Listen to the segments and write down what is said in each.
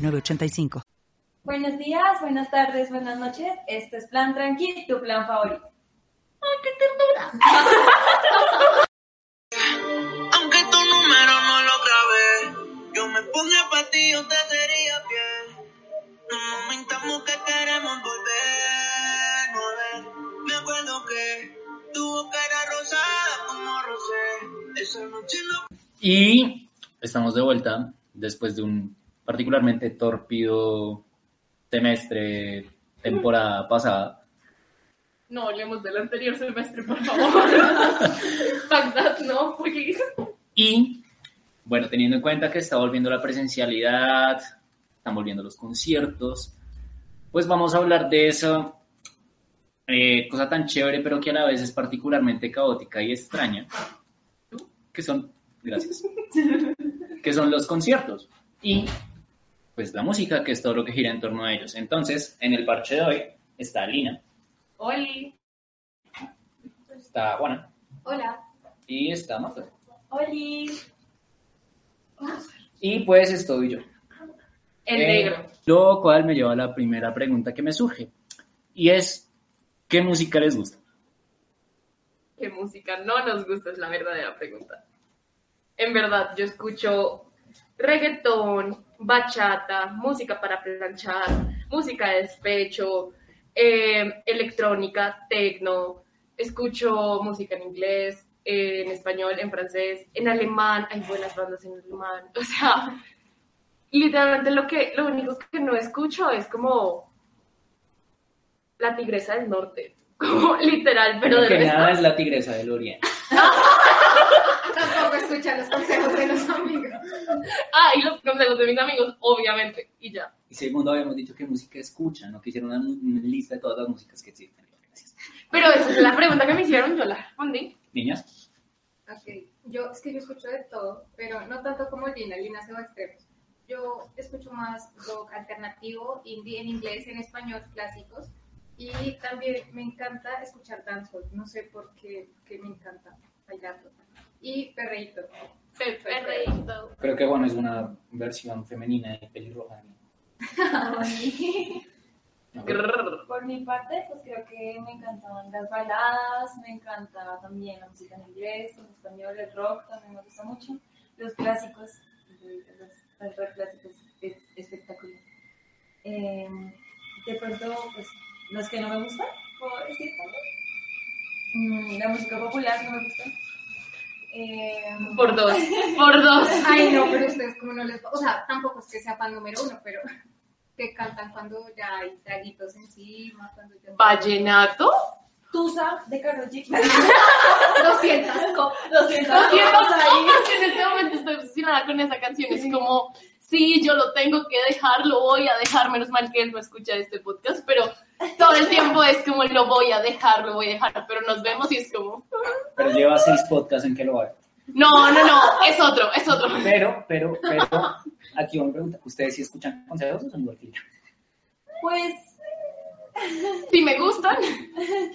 906985. Buenos días, buenas tardes, buenas noches. Este es Plan Tranqui, tu plan favorito. ¡Ay, qué ternura! Aunque tu número no lo grabé, yo me puse para ti, yo te sería fiel. No momentamos que queremos volver, no ver. Me acuerdo que tu boca era rosada como rosé. Esa noche no. Y estamos de vuelta después de un particularmente torpido semestre, temporada pasada. No hablemos del anterior semestre, por favor. Bagdad, no, porque... Y, bueno, teniendo en cuenta que está volviendo la presencialidad, están volviendo los conciertos, pues vamos a hablar de esa eh, cosa tan chévere, pero que a la vez es particularmente caótica y extraña, que son, gracias, que son los conciertos. Y, pues, la música, que es todo lo que gira en torno a ellos. Entonces, en el parche de hoy está Lina, Oli. está Juana Hola. y está Marta. Oli. Y pues estoy yo. El Eh, negro. Lo cual me lleva a la primera pregunta que me surge. Y es, ¿qué música les gusta? ¿Qué música no nos gusta? Es la verdadera pregunta. En verdad, yo escucho reggaetón, bachata, música para planchar, música de despecho, eh, electrónica, tecno, escucho música en inglés, eh, en español, en francés, en alemán, hay buenas bandas en alemán, o sea, literalmente lo que, lo único que no escucho es como la tigresa del norte, como literal, pero de que resto... nada es la tigresa del oriente. Tampoco escucha los consejos de los amigos. Ah, y los consejos de mis amigos, obviamente, y ya. Y segundo, habíamos dicho qué música escuchan, ¿no? Que hicieron una, una lista de todas las músicas que existen. Gracias. Pero esa es la pregunta que me hicieron, yo la respondí. Niñas, Ok, yo es que yo escucho de todo, pero no tanto como Lina, Lina se va a extremos. Yo escucho más rock alternativo, indie en inglés, en español, clásicos, y también me encanta escuchar dancehall, no sé por qué, que me encanta bailarlo. Y perreíto. Perreíto. creo que bueno, es una versión femenina y pelirroja. de mí. ¿no? Por mi parte, pues creo que me encantan las baladas, me encanta también la música en inglés, en español, el rock también me gusta mucho. Los clásicos, los, los rock clásicos es espectacular. Eh, de pronto, pues los que no me gustan, puedo decir también. Mm, la música popular no me gusta. Eh, Por dos, por dos. Ay, no, pero ustedes como no les... O sea, tampoco es que sea fan número uno, pero que cantan cuando ya hay traguitos encima, cuando ya... ¿Vallenato? Tusa de Karol G. 200. Co- 200 Lo siento, cosas ahí. en este momento estoy obsesionada con esa canción. Es como, sí, yo lo tengo que dejar, lo voy a dejar. Menos mal que él no escucha este podcast, pero todo el tiempo es como, lo voy a dejar, lo voy a dejar. Pero nos vemos y es como, Pero lleva seis podcasts en que lo haga. no, no, no, es otro, es otro. Pero, pero, pero, aquí una pregunta. ¿Ustedes sí escuchan consejos o son igual que yo? Pues, Si me gustan,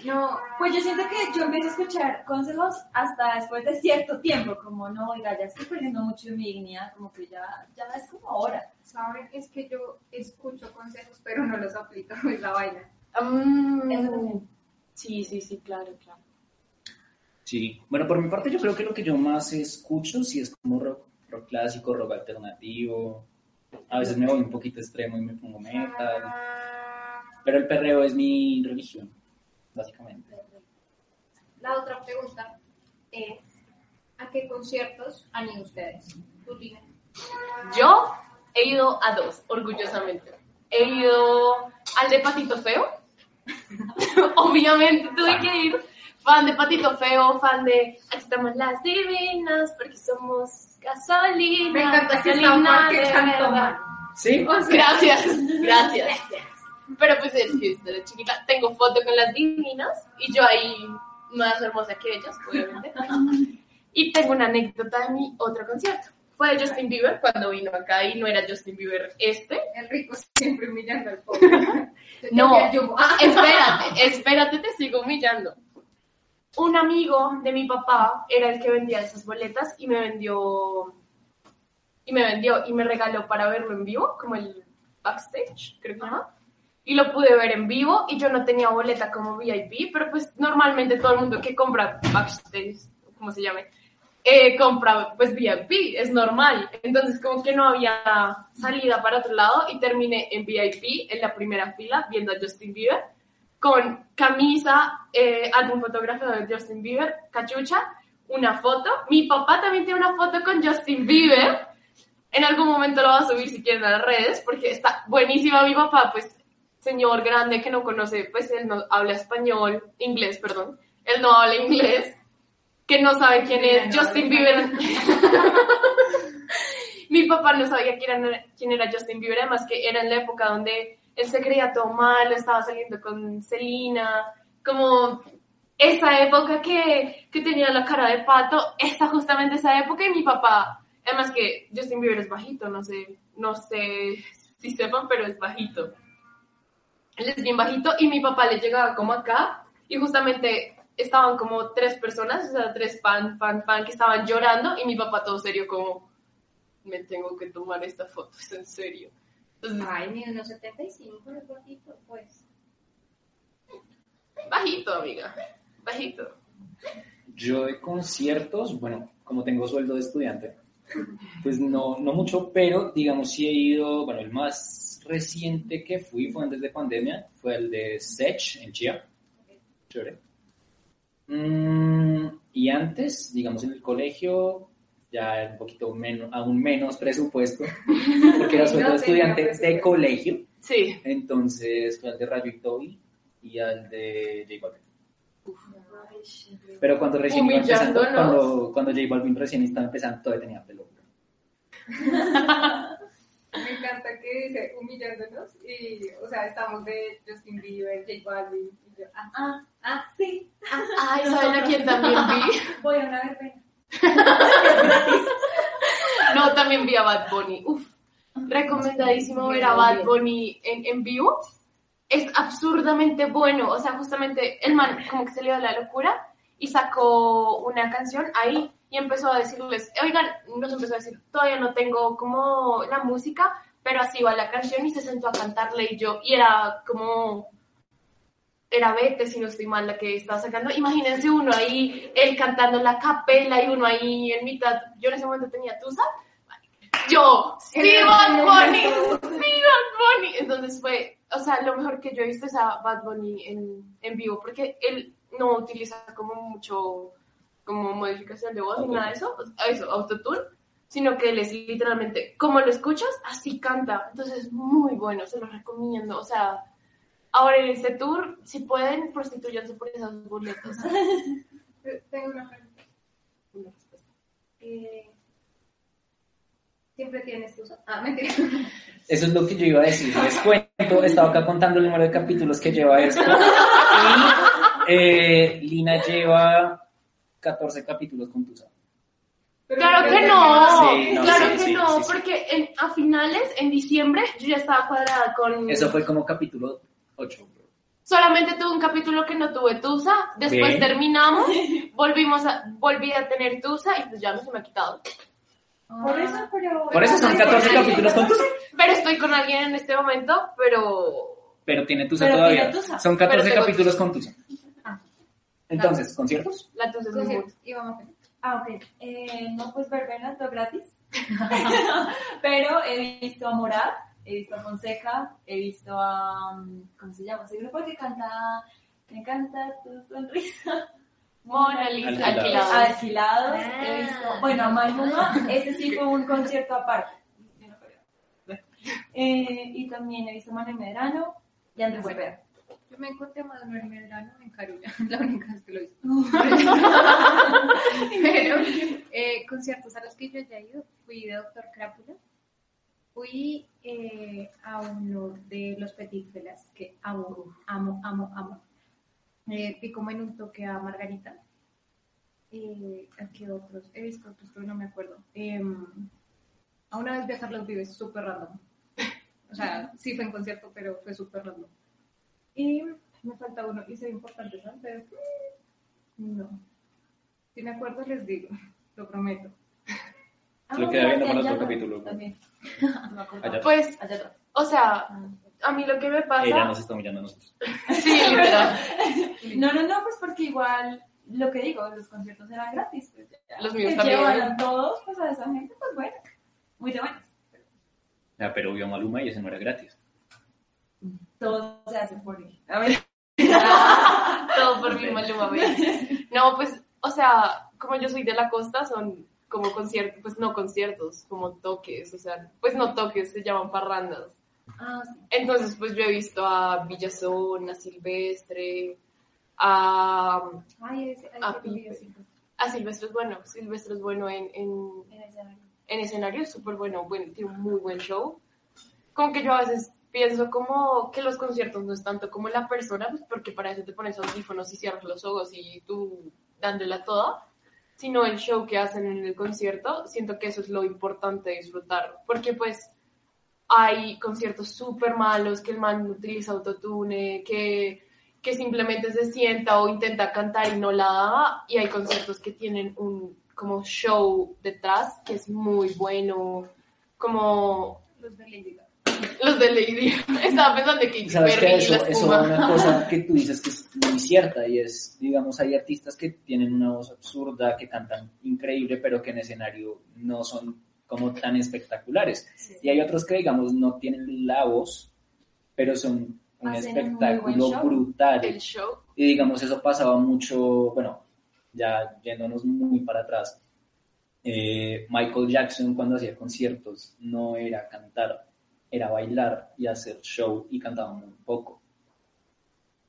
no, pues yo siento que yo empiezo a escuchar consejos hasta después de cierto tiempo, como no, oiga, ya estoy perdiendo mucho de mi dignidad, como que ya, ya es como ahora. Saben, es que yo escucho consejos, pero no los aplico, es la vaina. Mm, Eso sí, sí, sí, claro, claro. Sí. Bueno, por mi parte yo creo que lo que yo más escucho sí es como rock, rock clásico, rock alternativo. A veces me voy un poquito extremo y me pongo metal. Pero el perreo es mi religión, básicamente. La otra pregunta es, ¿a qué conciertos han ido ustedes? Yo he ido a dos, orgullosamente. He ido al de Patito Feo. Obviamente tuve que ir. Fan de Patito Feo, fan de Aquí estamos las divinas, porque somos gasolina. Me encanta que gasolina cantó mal. ¿Sí? Gracias, gracias. Pero pues es que desde chiquita tengo foto con las divinas y yo ahí más hermosa que ellas, obviamente. Y tengo una anécdota de mi otro concierto. Fue de Justin Bieber cuando vino acá y no era Justin Bieber este. El rico siempre humillando al pobre. No, Yo- espérate, espérate, te sigo humillando. Un amigo de mi papá era el que vendía esas boletas y me vendió y me vendió y me regaló para verlo en vivo, como el backstage, creo que llama. Y lo pude ver en vivo y yo no tenía boleta como VIP, pero pues normalmente todo el mundo que compra backstage, como se llame, eh, compra pues VIP, es normal. Entonces como que no había salida para otro lado y terminé en VIP, en la primera fila, viendo a Justin Bieber, con camisa, eh, álbum fotógrafo de Justin Bieber, cachucha, una foto. Mi papá también tiene una foto con Justin Bieber. En algún momento lo va a subir si quieren a las redes, porque está buenísima mi papá, pues señor grande que no conoce, pues él no habla español, inglés, perdón, él no habla inglés, que no sabe quién es no Justin Bieber. Mi papá no sabía quién era, quién era Justin Bieber, además que era en la época donde él se creía todo mal, estaba saliendo con Selena, como esa época que, que tenía la cara de pato, esta justamente esa época y mi papá, además que Justin Bieber es bajito, no sé, no sé si sepan, pero es bajito. Él es bien bajito y mi papá le llegaba como acá y justamente estaban como tres personas, o sea, tres fan, fan, fan que estaban llorando y mi papá todo serio como, me tengo que tomar esta foto, es en serio. Entonces, Ay, ni unos 75, es gordito, pues. bajito, amiga, bajito. Yo de conciertos, bueno, como tengo sueldo de estudiante, pues no, no mucho, pero digamos sí he ido, bueno, el más reciente que fui fue antes de pandemia, fue el de Sech en Chía. Chévere. Mm, y antes, digamos en el colegio, ya era un poquito menos, aún menos presupuesto, porque era tenía estudiante de colegio, Sí, entonces fue al de Rayo y Toby y al de J Balvin. Pero cuando recién iba empezando, cuando, cuando J Balvin recién estaba empezando, todavía tenía pelo. Me encanta que dice humillándonos y, o sea, estamos de Justin Bieber, J Balvin yo, ah, Ah, ah, sí. Ah, ay, ¿saben a quién también vi? voy a una verbena. No, también vi a Bad Bunny. Uf, recomendadísimo ver a Bad Bunny en, en vivo. Es absurdamente bueno. O sea, justamente el man como que se le dio la locura y sacó una canción ahí y empezó a decirles, oigan, nos empezó a decir, todavía no tengo como la música, pero así va la canción y se sentó a cantarle y yo, y era como, era Vete, si no estoy mal, la que estaba sacando. Imagínense uno ahí, él cantando la capela y uno ahí en mitad, yo en ese momento tenía tusa, yo, sí, Bad Bunny, sí, Bad Bunny. Entonces fue, o sea, lo mejor que yo he visto es a Bad Bunny en, en vivo, porque él no utiliza como mucho, como modificación de voz ni nada de eso, eso, autotune, sino que él es literalmente, como lo escuchas, así canta. Entonces es muy bueno, se lo recomiendo. O sea, ahora en este tour, si pueden, prostituyanse por esas boletas. tengo una pregunta. Eh, ¿Siempre tienes tu Ah, mentira. Eso es lo que yo iba a decir. Les cuento, estaba acá contando el número de capítulos que lleva esto. Y eh, Lina lleva 14 capítulos con Tusa. Claro que no, Sí, no, claro sí, que sí, no, sí, sí. porque en- a finales, en diciembre, yo ya estaba cuadrada con... Eso fue como capítulo 8. Solamente tuve un capítulo que no tuve Tusa, después Bien. terminamos, volvimos a, volví a tener Tusa y pues ya no se me ha quitado. Por eso, pero. Por eso son 14 capítulos con Tusa. Pero estoy con alguien en este momento, pero... Pero tiene Tusa Pero todavía. tiene Tusa. Son 14 Pero tengo capítulos con Tusa. Ah. Entonces, ¿conciertos? La Tusa es muy Entonces, íbamos a Ah, ok. Eh, no, pues verbena, todo gratis. Pero he visto a Morat, he visto a Fonseca, he visto a. um, ¿Cómo se llama? Ese grupo que canta. Me encanta tu sonrisa. Mona Lisa, Alquilados. He visto. Bueno, a Maluma, ese sí fue un concierto aparte. Yo no creo. Eh, y también he visto a Manuel Medrano y Andrés Cepeda. Yo me encontré a Manuel Medrano en Carulla, la única vez que lo hice. Pero eh, conciertos a los que yo ya he ido, fui de Doctor Crápula Fui eh, a uno de los Petit Felas, que amo, amo, amo, amo. Eh, vi como en un toque a Margarita. Eh, ¿A qué otros? He visto otros, pero no me acuerdo. Eh, a una vez vi a Carlos Vives, súper random. O sea, sí fue en concierto, pero fue súper random. Y me falta uno, y ve importante, ¿sabes? Pero mm, no. Si me acuerdo, les digo, lo prometo. Lo queda viendo para otro capítulo. Pues, Allá atrás. o sea, Ah. a mí lo que me pasa... Ella nos está humillando a nosotros. Sí, literal. No, no, no, pues porque igual, lo que digo, los conciertos eran gratis. Pues ya. Los míos Que también. llevaran todos, pues a esa gente, pues bueno, muy de buenas. Ya, pero vio a Maluma y ese no era gratis. Todo se hace por él. A ver. Todo por mi Maluma. No, pues, o sea, como yo soy de la costa, son como conciertos, pues no conciertos, como toques, o sea, pues no toques, se llaman parrandas. Ah, sí. Entonces, pues yo he visto a Villazón, a Silvestre, a, Ay, ese, ay, A Silvestre es bueno, Silvestre es bueno en, en, En en escenario, es súper bueno, bueno, tiene un muy buen show. Como que yo a veces pienso como que los conciertos no es tanto como la persona, pues porque para eso te pones audífonos y cierras los ojos y tú dándola toda, sino el show que hacen en el concierto, siento que eso es lo importante disfrutar, porque pues hay conciertos súper malos, que el man utiliza autotune, que, que simplemente se sienta o intenta cantar y no la da, y hay conciertos que tienen un como show detrás que es muy bueno, como Los de. Los de Lady. Estaba pensando que Sabes que eso, la eso es una cosa que tú dices que es muy cierta y es, digamos, hay artistas que tienen una voz absurda, que cantan increíble, pero que en escenario no son como tan espectaculares. Y hay otros que, digamos, no tienen la voz, pero son un Hacen un espectáculo show. brutal. Y digamos, eso pasaba mucho, bueno, ya yéndonos muy para atrás. eh, Michael Jackson cuando hacía conciertos no era cantar, era bailar y hacer show y cantaba muy poco.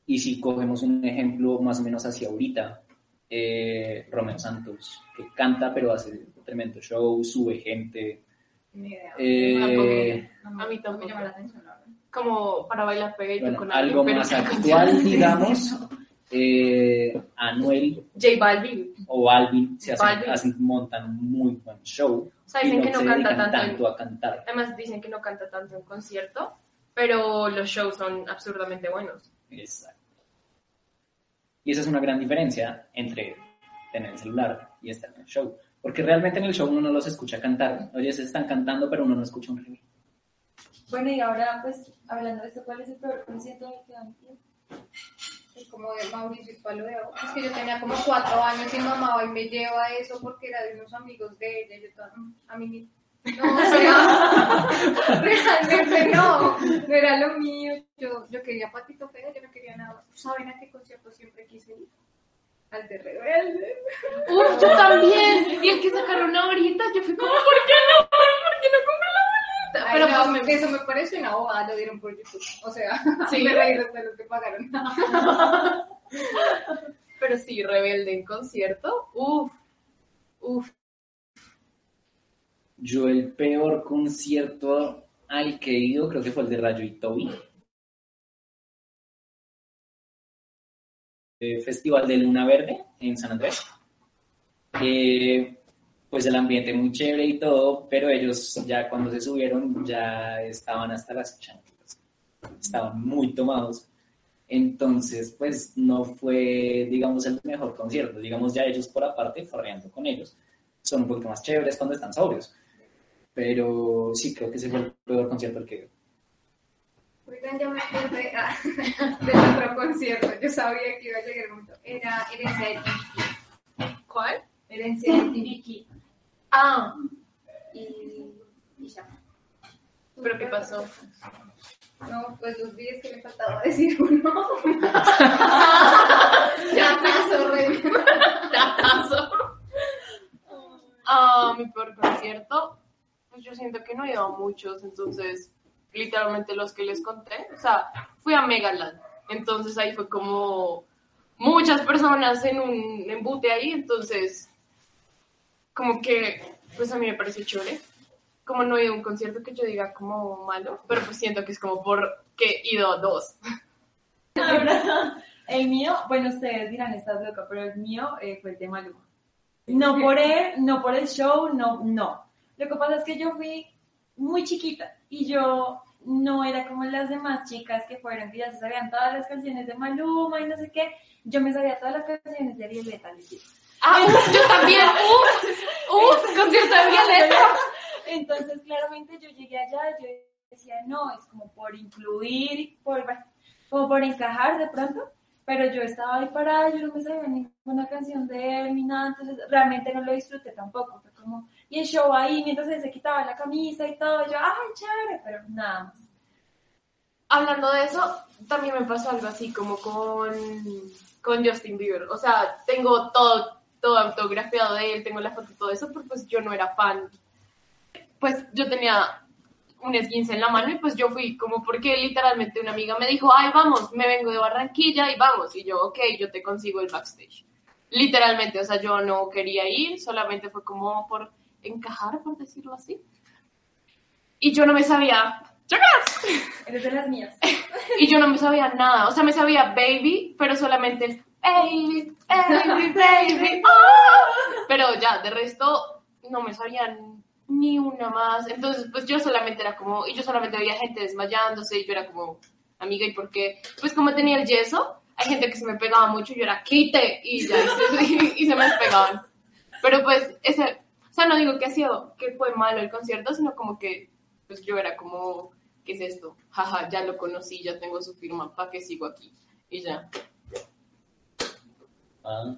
Y si cogemos un ejemplo más o menos hacia ahorita, eh, Romeo Santos, que canta pero hace tremendo show, sube gente. Ni idea. eh, No me- A mí no tampoco. me llama la atención. Como para bailar pegadito bueno, con alguien, algo más actual, digamos, eh, Anuel J Balvin. O Alvin se hacen, Balvin. hacen- montan un muy buen show O sea, y dicen no que no se canta tanto en- a cantar. Además dicen que no canta tanto en concierto, pero los shows son absurdamente buenos. Exacto. Y esa es una gran diferencia entre tener el celular y estar en el show. Porque realmente en el show uno no los escucha cantar. Oye, se están cantando, pero uno no escucha un ritmo. Bueno, y ahora, pues, hablando de esto, ¿cuál es el peor concierto que han ido? Como de Mauricio y Palo de Agua. Es que yo tenía como cuatro años y mamá hoy me lleva eso porque era de unos amigos de ella. Yo toda, "Mm, a mí no, o sea, realmente no, no era lo mío. Yo, yo quería Patito Feo, yo no quería nada. ¿Saben a qué concierto siempre quise ir? Al de Rebelde. ¡Uf, yo también! Y el que sacaron ahorita, yo fui como, ¿por qué no? ¿Por qué no? Pero pues me... eso me parece una bobada, lo dieron por YouTube. O sea, Sí. me reí de lo que pagaron. Pero sí, Rebelde en concierto, ¡uf! ¡Uf! Yo el peor concierto al que he ido creo que fue el de Rayo y Toby. Eh, Festival de Luna Verde en San Andrés. Eh, pues el ambiente muy chévere y todo, pero ellos ya cuando se subieron ya estaban hasta las chanclas. Estaban muy tomados. Entonces, pues no fue, digamos, el mejor concierto. Digamos, ya ellos por aparte, farreando con ellos, son un poquito más chéveres cuando están sobrios. Pero sí, creo que ese fue el peor concierto al que ido. Oigan, ya me acordé ah, del otro concierto. Yo sabía que iba a llegar el momento. Era Herencia de Tiki. ¿Cuál? Herencia de Tiki. Ah, Y, y ya. ¿pero qué pasó? No, pues los días que me faltaba decir uno. ya pasó, rey. Datazo. Ah, mi peor concierto, pues yo siento que no he ido a muchos, entonces, literalmente los que les conté, o sea, fui a Megaland, entonces ahí fue como muchas personas en un embute ahí, entonces, como que, pues a mí me pareció chévere. como no he ido a un concierto que yo diga como malo, pero pues siento que es como porque he ido a dos. El mío, bueno, ustedes dirán, estás loca, pero el mío eh, fue el de Maluma. No por él, no por el show, no, no. Lo que pasa es que yo fui muy chiquita y yo no era como las demás chicas que fueron, que ya se sabían todas las canciones de Maluma y no sé qué. Yo me sabía todas las canciones de Violeta, les Ah, yo también, uh, uh, concierto de Violeta. Entonces, claramente yo llegué allá y yo decía, no, es como por incluir, por, bueno, como por encajar de pronto, pero yo estaba ahí parada, yo no me sabía ninguna canción de él ni nada, entonces realmente no lo disfruté tampoco, fue como, y el show ahí, mientras él se quitaba la camisa y todo, yo, ay, chévere, pero nada más. Hablando de eso, también me pasó algo así como con, con Justin Bieber. O sea, tengo todo, todo autografiado de él, tengo la foto y todo eso, pero pues yo no era fan. Pues yo tenía un esguince en la mano y pues yo fui como porque literalmente una amiga me dijo, ay, vamos, me vengo de Barranquilla y vamos. Y yo, ok, yo te consigo el backstage. Literalmente, o sea, yo no quería ir, solamente fue como por encajar, por decirlo así. Y yo no me sabía, ¡chocas! Eres de las mías. Y yo no me sabía nada, o sea, me sabía baby, pero solamente el baby, baby, ah. Pero ya, de resto, no me sabía ni una más. Entonces, pues yo solamente era como, y yo solamente veía gente desmayándose, y yo era como, amiga, ¿y por qué? Pues como tenía el yeso, hay gente que se me pegaba mucho, yo era, quite, y ya, y se, y se me despegaban. Pero pues, ese, o sea, no digo que ha sido, que fue malo el concierto, sino como que, pues yo era como, ¿qué es esto? Jaja, ya lo conocí, ya tengo su firma, ¿para qué sigo aquí? Y ya, Ah,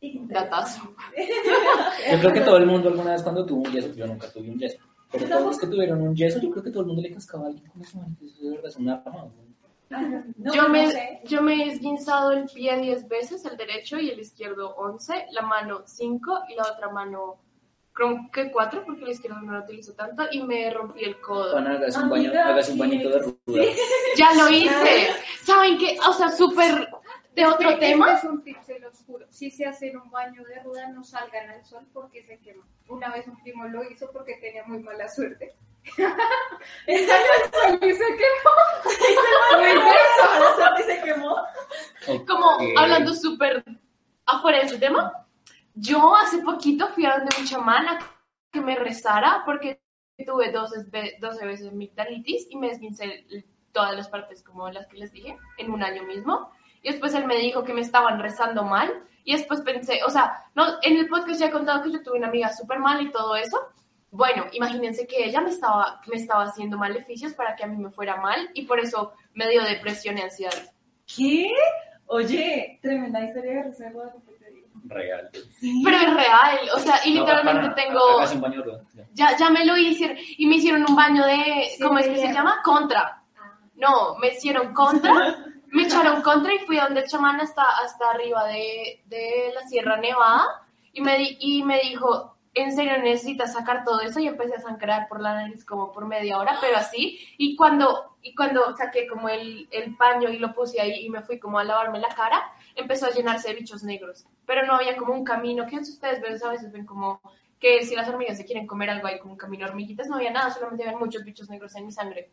datazo. yo creo que todo el mundo alguna vez cuando tuvo un yeso, yo nunca tuve un yeso, pero todos los que tuvieron un yeso, yo creo que todo el mundo le cascaba a alguien con eso, eso de verdad es una arma. ¿no? No, yo, no me, sé. yo me he esguinzado el pie 10 veces, el derecho y el izquierdo 11, la mano 5 y la otra mano creo que 4 porque la izquierda no la utilizo tanto y me rompí el codo. Juana, hágase un, baño, hágase un bañito de ruda. Ya lo hice. ¿Saben qué? O sea, súper de otro Este- tema. este es un tip, se los juro. Si se hacen un baño de ruda, no salgan al sol porque se queman. Una vez un primo lo hizo porque tenía muy mala suerte. Y salió al sol y se quemó. Intenso. La suerte se quemó. Como hablando súper afuera de ese tema, yo hace poquito fui a donde mi chamana que me rezara porque tuve 12, ve- 12 veces migdalitis y me esguincé el- todas las partes como las que les dije en un año mismo. Y después él me dijo que me estaban rezando mal. Y después pensé, o sea, no, en el podcast ya he contado que yo tuve una amiga súper mal y todo eso. Bueno, imagínense que ella me estaba, me estaba haciendo maleficios para que a mí me fuera mal y por eso me dio depresión y ansiedad. ¿Qué? Oye, tremenda historia de digo. Real. Pero es real, o sea, y No, literalmente para, tengo, Hágase un baño ya. ya, me lo hicieron, y me hicieron un baño de, Sí, ¿cómo es que se llama? Contra. No, me hicieron contra, me echaron contra y fui a donde el chamán hasta, hasta arriba de, de la Sierra Nevada y me, di- y me dijo, en serio necesitas sacar todo eso y empecé a sangrar por la nariz como por media hora, pero así, y cuando, y cuando saqué como el, el paño y lo puse ahí y me fui como a lavarme la cara, empezó a llenarse de bichos negros, pero no había como un camino, que ustedes ven, a veces ven como que si las hormigas se quieren comer algo hay como un camino hormiguitas, no había nada, solamente había muchos bichos negros en mi sangre.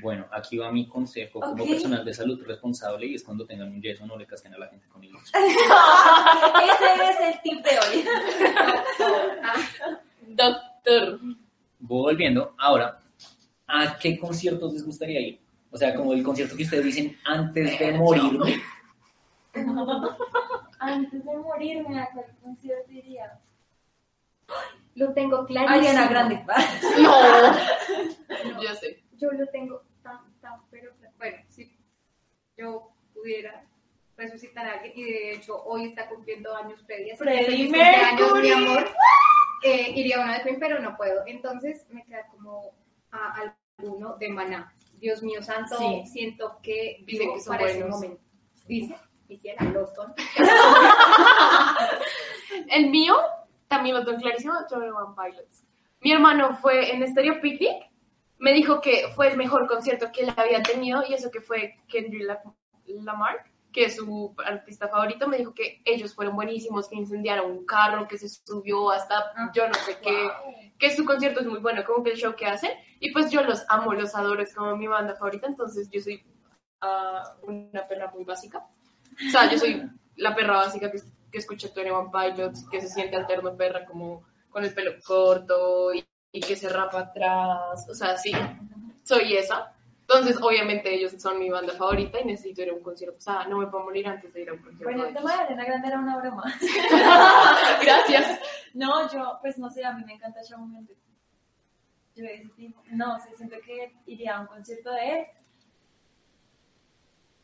Bueno, aquí va mi consejo como personal de salud responsable y es cuando tengan un yeso no le casquen a la gente con hilos. Ese es el tip de hoy. Doctor. Volviendo, ahora, ¿a qué conciertos les gustaría ir? O sea, como el concierto que ustedes dicen antes de morirme. Antes de morirme, ¿a cuál concierto iría? Lo tengo clarísimo. Ariana Grande. No. Ya sé. Yo lo tengo tan, tan, pero bueno, si yo pudiera resucitar a alguien y de hecho hoy está cumpliendo años Freddy, Mercury. mi amor. Eh, iría a una de Queen, pero no puedo. Entonces me queda como a alguno de Maná. Dios mío santo, Sí. siento que vivo que son para ese buenos. momento. Dice, quisiera. El mío también lo tengo clarísimo, Twenty One Pilots. Mi hermano fue en Stereo Picnic, me dijo que fue el mejor concierto que él había tenido y eso que fue Kendrick La- Lamar que es su artista favorito, me dijo que ellos fueron buenísimos, que incendiaron un carro, que se subió hasta yo no sé qué, que su concierto es muy bueno, como que el show que hacen. Y pues yo los amo, los adoro, es como mi banda favorita, entonces yo soy ah, una perra muy básica. O sea, yo soy la perra básica que, que escucha Tony One Pilots, que se siente alterno perra como con el pelo corto y, y que se rapa atrás. O sea, sí, soy esa. Entonces, obviamente, ellos son mi banda favorita y necesito ir a un concierto. O sea, no me puedo morir antes de ir a un concierto. Bueno, el tema de Arena Grande era una broma. Gracias. No, yo, pues no sé, a mí me encanta Shawn Mendes. Yo de ese tipo. No sé, siento que iría a un concierto de él.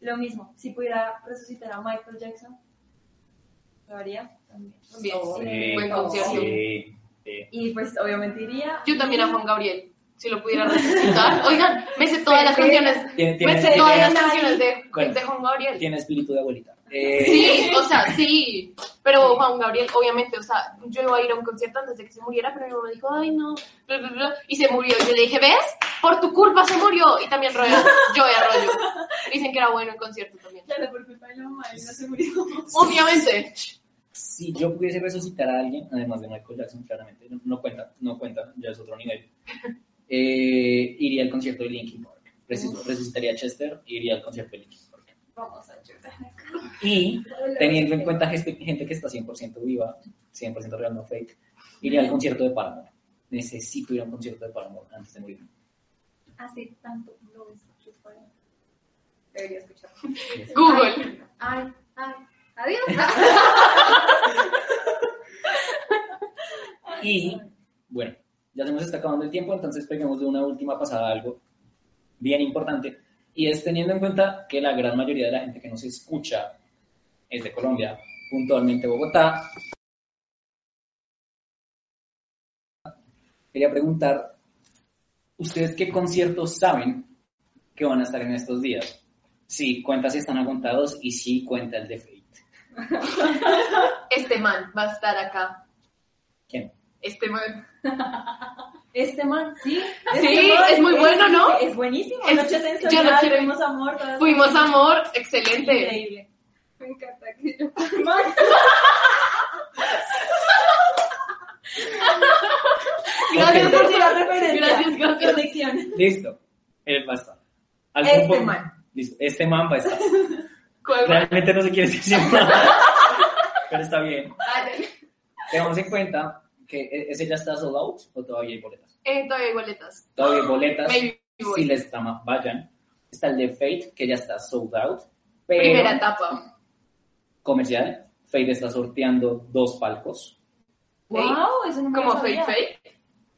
Lo mismo, si pudiera resucitar a Michael Jackson, lo haría también. Bien, Sí. buen concierto. Sí, sí. Y pues obviamente iría. Yo también a Juan Gabriel, si lo pudiera resucitar. Oigan, me sé todas las canciones. Tiene, Me sé todas las canciones de, de Juan Gabriel. tiene espíritu de abuelita. Eh, Sí, o sea, sí. Pero Juan Gabriel, obviamente, o sea, yo iba a ir a un concierto antes de que se muriera, pero mi mamá dijo, ay, no, bla, bla, bla, y se murió. Yo le dije, ¿ves? Por tu culpa se murió. Y también Roy, yo Arroyo. Dicen que era bueno el concierto también. Claro, por culpa de la mamá, y no se murió. Obviamente. Si yo pudiese resucitar a alguien, además de Michael Jackson, claramente, no, no cuenta, no cuenta, ya es otro nivel. Eh, iría al concierto de Linkin Park. Resu- Resucitaría a Chester y iría al concierto de Linkin Park. Vamos a chutar. Y teniendo en cuenta gente, gente que está 100% viva, 100% real, no fake, iría al concierto de Paramore. Necesito ir a un concierto de Paramore antes de morir. Hace tanto no escucho español. Debería escuchar. Google. Ay, ay, adiós. Y bueno, ya se nos está acabando el tiempo, entonces peguemos de una última pasada algo bien importante. Y es teniendo en cuenta que la gran mayoría de la gente que nos escucha es de Colombia, puntualmente Bogotá. Quería preguntar, ¿ustedes qué conciertos saben que van a estar en estos días? Sí, cuenta si están agontados y sí cuenta el de. Este man va a estar acá. ¿Quién? Este man. Este man, sí. Sí, este man es muy bueno, ¿no? Es buenísimo. Es- Noches en yo quiero- Fuimos amor. Fuimos amor, excelente. Increíble. Me encanta que yo. Gracias por la referencia. Gracias, gracias. Conexión. Listo, él va a estar. ¿Algún Este man. Listo, este man va a estar. Realmente no se quiere decir nada, pero está bien. Dale. Tengamos en cuenta que e- ese ya está sold out o todavía hay boletas. Eh, todavía hay boletas. Todavía hay boletas. Si les vayan. Está el de Fate, que ya está sold out. Pero Primera etapa. comercial, Fate está sorteando dos palcos. Wow, eso no Como fake fake.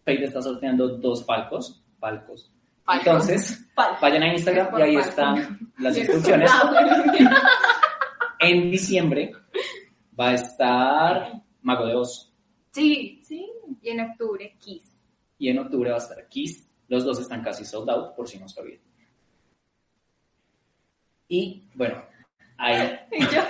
Fate está sorteando dos palcos. Palcos. Entonces, vayan a Instagram y ahí están las instrucciones. En diciembre va a estar Mago de Oz Sí, Sí. Y en octubre, Kiss. y en octubre va a estar Kiss. Los dos están casi sold out, por si no sabían. Y bueno, ahí Y yo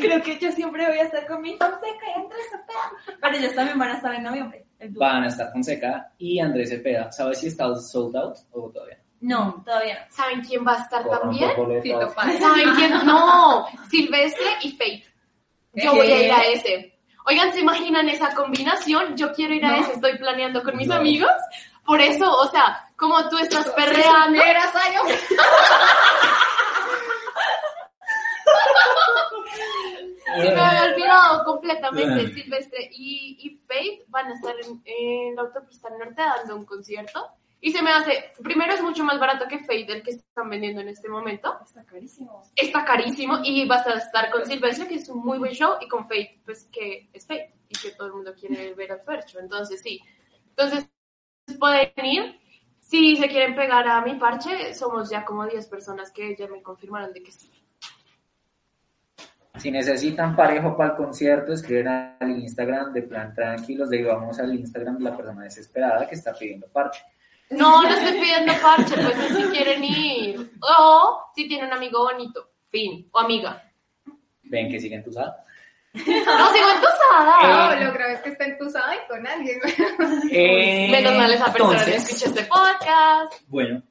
creo que yo siempre voy a estar con mi Fonseca y Andrés Cepeda. Pero ellos también van a estar en noviembre. Van a estar Fonseca y Andrés Cepeda. ¿Sabes si está sold out o todavía? No, todavía no. ¿saben quién va a estar Corran también? Tito Páez. ¿Saben quién? No, Silvestre y Fate. Yo voy a ir a ese. Oigan, ¿se imaginan esa combinación? Yo quiero ir a No. ese, estoy planeando con mis No. amigos. Por eso, o sea, como tú estás perreando. Eras año. Se me había olvidado completamente. Silvestre y, y Faith van a estar en, en la autopista norte dando un concierto. Y se me hace, primero es mucho más barato que Faith, el que están vendiendo en este momento. Está carísimo. Está carísimo y vas a estar con Silvestre, que es un muy buen show, y con Faith, pues que es Faith y que todo el mundo quiere ver al Fercho. Entonces, sí. Entonces, pueden ir. Si se quieren pegar a mi parche, somos ya como 10 personas que ya me confirmaron de que sí. Si necesitan parejo para el concierto, escriben al Instagram de Plan Tranquilos. De ahí vamos al Instagram de la persona desesperada que está pidiendo parche. No, no estoy pidiendo parche, pues si quieren ir. O si tienen un amigo bonito, fin, o amiga. Ven que siguen tus No, sigo entusada. No, lo grave es que está entusada y con alguien. Eh, Menos mal esa persona que escucha este podcast. Bueno,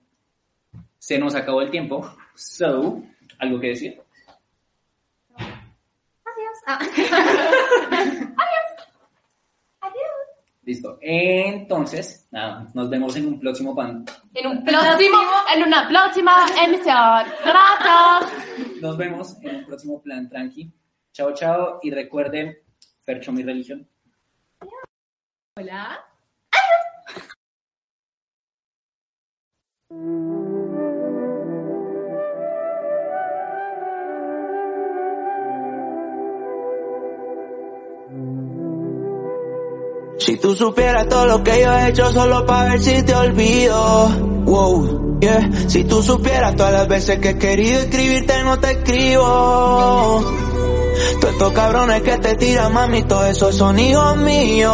se nos acabó el tiempo. So, ¿algo que decir? Ah. Listo. Entonces, nada, nos vemos en un próximo pan. En un próximo, en una próxima emisión. Gracias. Nos vemos en un próximo plan tranqui. Chao, chao. Y recuerden, Fercho mi religión. Hola. Si tú supieras todo lo que yo he hecho solo para ver si te olvido. Wow, yeah. Si tú supieras todas las veces que he querido escribirte no te escribo. Todos estos cabrones que te tiran, mami, todos esos son hijos míos.